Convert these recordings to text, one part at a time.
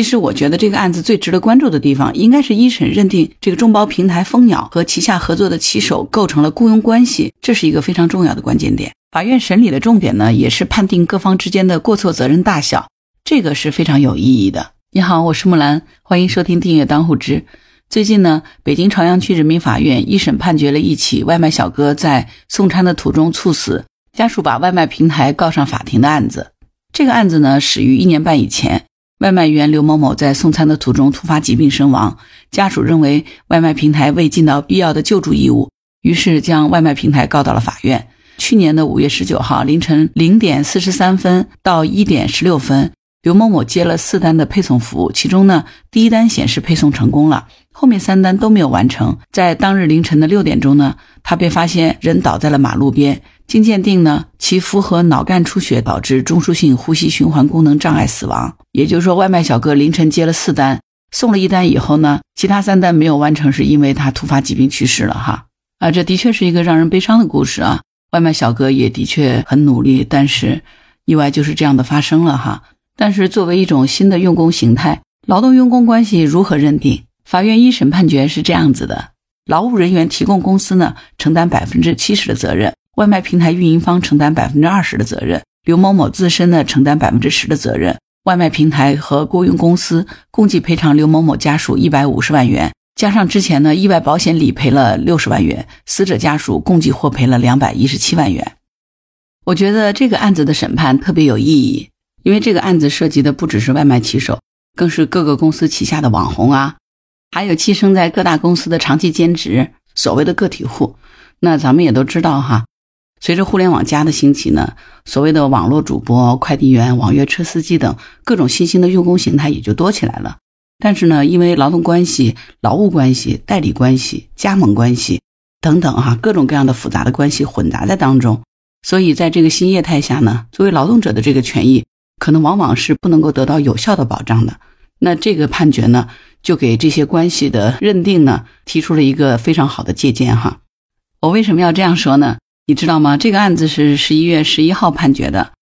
其实我觉得这个案子最值得关注的地方，应该是一审认定这个众包平台蜂鸟和旗下合作的骑手构成了雇佣关系，这是一个非常重要的关键点。法院审理的重点呢，也是判定各方之间的过错责任大小，这个是非常有意义的。你好，我是木兰，欢迎收听订阅当户知。最近呢，北京朝阳区人民法院一审判决了一起外卖小哥在送餐的途中猝死，家属把外卖平台告上法庭的案子。这个案子呢，始于一年半以前。外卖员刘某某在送餐的途中突发疾病身亡，家属认为外卖平台未尽到必要的救助义务，于是将外卖平台告到了法院。去年的五月十九号凌晨零点四十三分到一点十六分，刘某某接了四单的配送服务，其中呢第一单显示配送成功了，后面三单都没有完成。在当日凌晨的六点钟呢，他被发现人倒在了马路边。经鉴定呢，其符合脑干出血导致中枢性呼吸循环功能障碍死亡。也就是说，外卖小哥凌晨接了四单，送了一单以后呢，其他三单没有完成，是因为他突发疾病去世了哈。啊，这的确是一个让人悲伤的故事啊。外卖小哥也的确很努力，但是意外就是这样的发生了哈。但是作为一种新的用工形态，劳动用工关系如何认定？法院一审判决是这样子的：劳务人员提供公司呢，承担百分之七十的责任。外卖平台运营方承担百分之二十的责任，刘某某自身呢承担百分之十的责任。外卖平台和雇佣公司共计赔偿刘某某家属一百五十万元，加上之前呢意外保险理赔了六十万元，死者家属共计获赔了两百一十七万元。我觉得这个案子的审判特别有意义，因为这个案子涉及的不只是外卖骑手，更是各个公司旗下的网红啊，还有寄生在各大公司的长期兼职所谓的个体户。那咱们也都知道哈。随着互联网加的兴起呢，所谓的网络主播、快递员、网约车司机等各种新兴的用工形态也就多起来了。但是呢，因为劳动关系、劳务关系、代理关系、加盟关系等等哈，各种各样的复杂的关系混杂在当中，所以在这个新业态下呢，作为劳动者的这个权益，可能往往是不能够得到有效的保障的。那这个判决呢，就给这些关系的认定呢，提出了一个非常好的借鉴哈。我为什么要这样说呢？你知道吗？这个案子是十一月十一号判决的，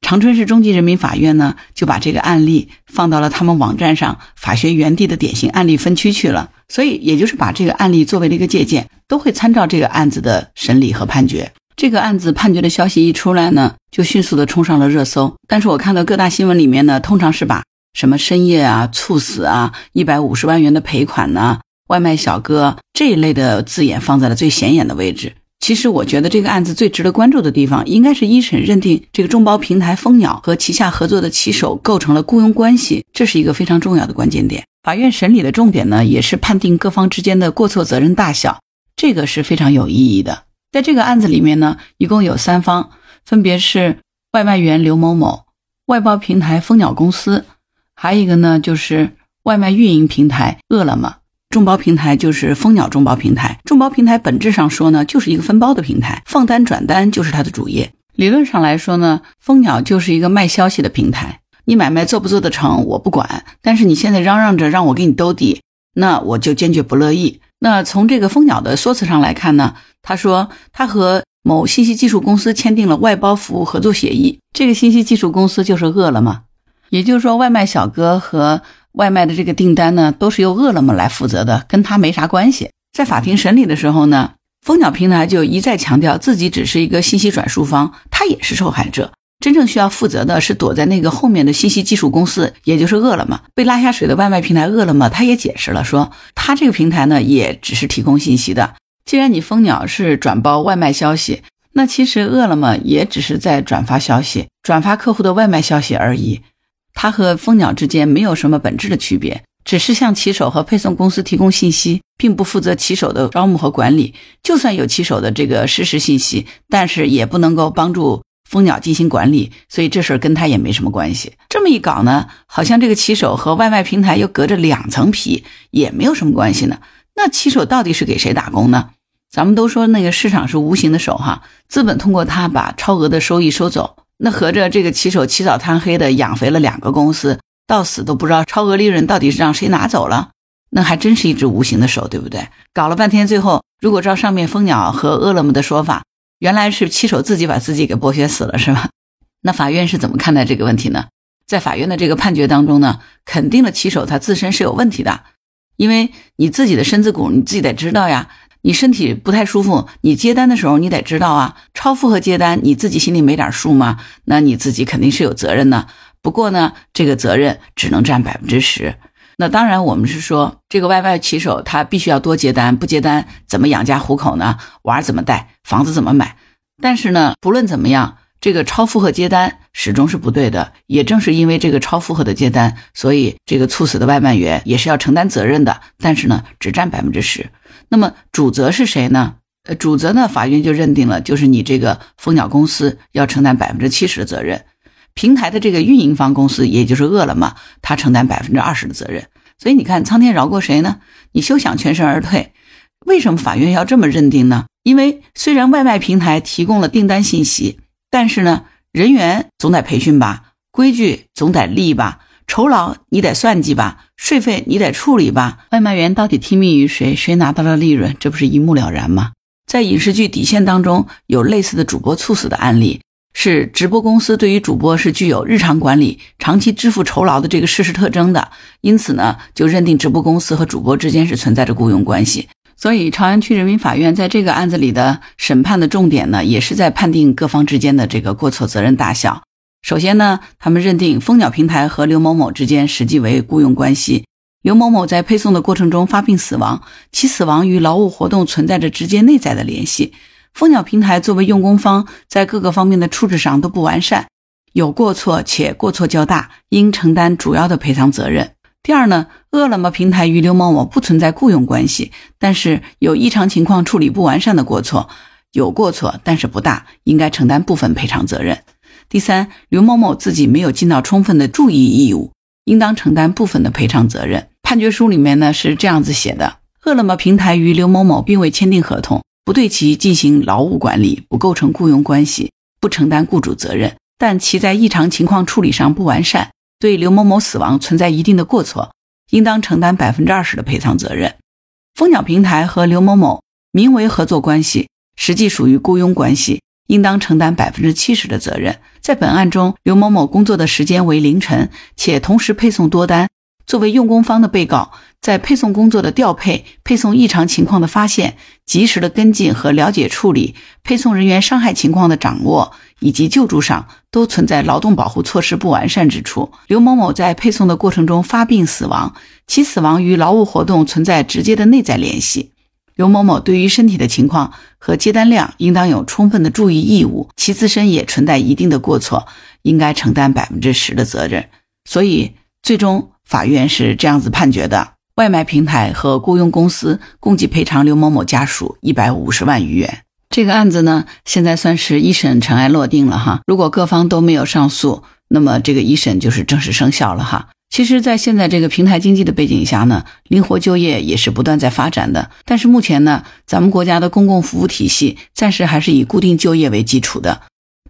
长春市中级人民法院呢就把这个案例放到了他们网站上法学园地的典型案例分区去了，所以也就是把这个案例作为了一个借鉴，都会参照这个案子的审理和判决。这个案子判决的消息一出来呢，就迅速的冲上了热搜。但是我看到各大新闻里面呢，通常是把什么深夜啊、猝死啊、一百五十万元的赔款呢、外卖小哥这一类的字眼放在了最显眼的位置。其实我觉得这个案子最值得关注的地方，应该是一审认定这个众包平台蜂鸟和旗下合作的骑手构成了雇佣关系，这是一个非常重要的关键点。法院审理的重点呢，也是判定各方之间的过错责任大小，这个是非常有意义的。在这个案子里面呢，一共有三方，分别是外卖员刘某某、外包平台蜂鸟公司，还有一个呢就是外卖运营平台饿了么。众包平台就是蜂鸟众包平台，众包平台本质上说呢，就是一个分包的平台，放单转单就是它的主业。理论上来说呢，蜂鸟就是一个卖消息的平台，你买卖做不做得成我不管，但是你现在嚷嚷着让我给你兜底，那我就坚决不乐意。那从这个蜂鸟的说辞上来看呢，他说他和某信息技术公司签订了外包服务合作协议，这个信息技术公司就是饿了么，也就是说外卖小哥和。外卖的这个订单呢，都是由饿了么来负责的，跟他没啥关系。在法庭审理的时候呢，蜂鸟平台就一再强调自己只是一个信息转述方，他也是受害者。真正需要负责的是躲在那个后面的信息技术公司，也就是饿了么。被拉下水的外卖平台饿了么，他也解释了，说他这个平台呢，也只是提供信息的。既然你蜂鸟是转包外卖消息，那其实饿了么也只是在转发消息，转发客户的外卖消息而已。它和蜂鸟之间没有什么本质的区别，只是向骑手和配送公司提供信息，并不负责骑手的招募和管理。就算有骑手的这个实时信息，但是也不能够帮助蜂鸟进行管理，所以这事儿跟他也没什么关系。这么一搞呢，好像这个骑手和外卖平台又隔着两层皮，也没有什么关系呢。那骑手到底是给谁打工呢？咱们都说那个市场是无形的手哈，资本通过它把超额的收益收走。那合着这个骑手起早贪黑的养肥了两个公司，到死都不知道超额利润到底是让谁拿走了，那还真是一只无形的手，对不对？搞了半天，最后如果照上面蜂鸟和饿了么的说法，原来是骑手自己把自己给剥削死了，是吧？那法院是怎么看待这个问题呢？在法院的这个判决当中呢，肯定了骑手他自身是有问题的，因为你自己的身子骨你自己得知道呀。你身体不太舒服，你接单的时候你得知道啊，超负荷接单你自己心里没点数吗？那你自己肯定是有责任的。不过呢，这个责任只能占百分之十。那当然，我们是说这个外卖骑手他必须要多接单，不接单怎么养家糊口呢？娃怎么带？房子怎么买？但是呢，不论怎么样，这个超负荷接单始终是不对的。也正是因为这个超负荷的接单，所以这个猝死的外卖员也是要承担责任的。但是呢，只占百分之十。那么主责是谁呢？呃，主责呢，法院就认定了，就是你这个蜂鸟公司要承担百分之七十的责任，平台的这个运营方公司，也就是饿了么，他承担百分之二十的责任。所以你看，苍天饶过谁呢？你休想全身而退。为什么法院要这么认定呢？因为虽然外卖平台提供了订单信息，但是呢，人员总得培训吧，规矩总得立吧。酬劳你得算计吧，税费你得处理吧，外卖员到底听命于谁，谁拿到了利润，这不是一目了然吗？在影视剧底线当中有类似的主播猝死的案例，是直播公司对于主播是具有日常管理、长期支付酬劳的这个事实特征的，因此呢，就认定直播公司和主播之间是存在着雇佣关系。所以朝阳区人民法院在这个案子里的审判的重点呢，也是在判定各方之间的这个过错责任大小。首先呢，他们认定蜂鸟平台和刘某某之间实际为雇佣关系。刘某某在配送的过程中发病死亡，其死亡与劳务活动存在着直接内在的联系。蜂鸟平台作为用工方，在各个方面的处置上都不完善，有过错且过错较大，应承担主要的赔偿责任。第二呢，饿了么平台与刘某某不存在雇佣关系，但是有异常情况处理不完善的过错，有过错但是不大，应该承担部分赔偿责任。第三，刘某某自己没有尽到充分的注意义务，应当承担部分的赔偿责任。判决书里面呢是这样子写的：饿了么平台与刘某某并未签订合同，不对其进行劳务管理，不构成雇佣关系，不承担雇主责任。但其在异常情况处理上不完善，对刘某某死亡存在一定的过错，应当承担百分之二十的赔偿责任。蜂鸟平台和刘某某名为合作关系，实际属于雇佣关系。应当承担百分之七十的责任。在本案中，刘某某工作的时间为凌晨，且同时配送多单。作为用工方的被告，在配送工作的调配、配送异常情况的发现、及时的跟进和了解处理、配送人员伤害情况的掌握以及救助上，都存在劳动保护措施不完善之处。刘某某在配送的过程中发病死亡，其死亡与劳务活动存在直接的内在联系。刘某某对于身体的情况和接单量应当有充分的注意义务，其自身也存在一定的过错，应该承担百分之十的责任。所以，最终法院是这样子判决的：外卖平台和雇佣公司共计赔偿刘某某家属一百五十万余元。这个案子呢，现在算是一审尘埃落定了哈。如果各方都没有上诉，那么这个一审就是正式生效了哈。其实，在现在这个平台经济的背景下呢，灵活就业也是不断在发展的。但是目前呢，咱们国家的公共服务体系暂时还是以固定就业为基础的。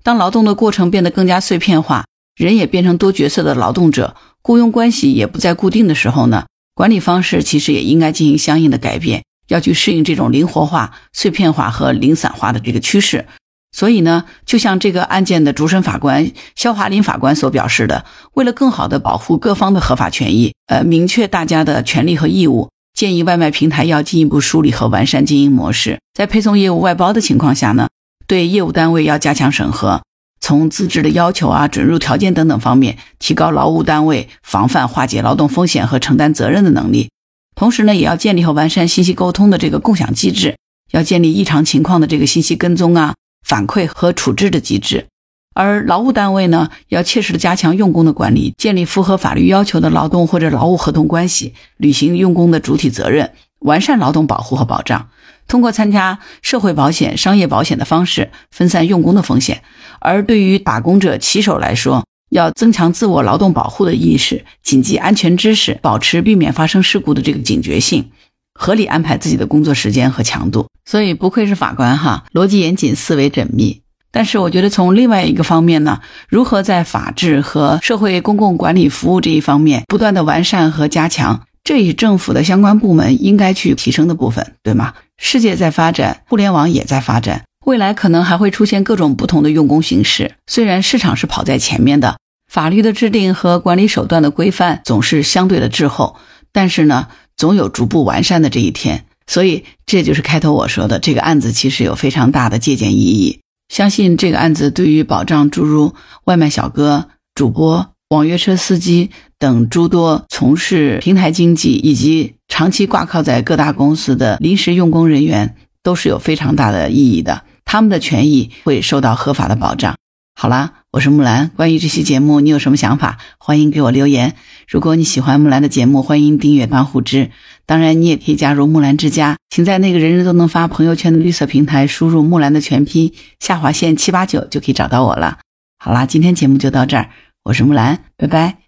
当劳动的过程变得更加碎片化，人也变成多角色的劳动者，雇佣关系也不再固定的时候呢，管理方式其实也应该进行相应的改变，要去适应这种灵活化、碎片化和零散化的这个趋势。所以呢，就像这个案件的主审法官肖华林法官所表示的，为了更好的保护各方的合法权益，呃，明确大家的权利和义务，建议外卖平台要进一步梳理和完善经营模式。在配送业务外包的情况下呢，对业务单位要加强审核，从资质的要求啊、准入条件等等方面，提高劳务单位防范化解劳动风险和承担责任的能力。同时呢，也要建立和完善信息沟通的这个共享机制，要建立异常情况的这个信息跟踪啊。反馈和处置的机制，而劳务单位呢，要切实的加强用工的管理，建立符合法律要求的劳动或者劳务合同关系，履行用工的主体责任，完善劳动保护和保障。通过参加社会保险、商业保险的方式，分散用工的风险。而对于打工者、骑手来说，要增强自我劳动保护的意识，谨记安全知识，保持避免发生事故的这个警觉性。合理安排自己的工作时间和强度，所以不愧是法官哈，逻辑严谨，思维缜密。但是我觉得从另外一个方面呢，如何在法治和社会公共管理服务这一方面不断的完善和加强，这也是政府的相关部门应该去提升的部分，对吗？世界在发展，互联网也在发展，未来可能还会出现各种不同的用工形式。虽然市场是跑在前面的。法律的制定和管理手段的规范总是相对的滞后，但是呢，总有逐步完善的这一天。所以，这就是开头我说的，这个案子其实有非常大的借鉴意义。相信这个案子对于保障诸如外卖小哥、主播、网约车司机等诸多从事平台经济以及长期挂靠在各大公司的临时用工人员，都是有非常大的意义的。他们的权益会受到合法的保障。好啦，我是木兰。关于这期节目，你有什么想法？欢迎给我留言。如果你喜欢木兰的节目，欢迎订阅帮护之。当然，你也可以加入木兰之家，请在那个人人都能发朋友圈的绿色平台输入“木兰”的全拼下划线七八九，就可以找到我了。好啦，今天节目就到这儿，我是木兰，拜拜。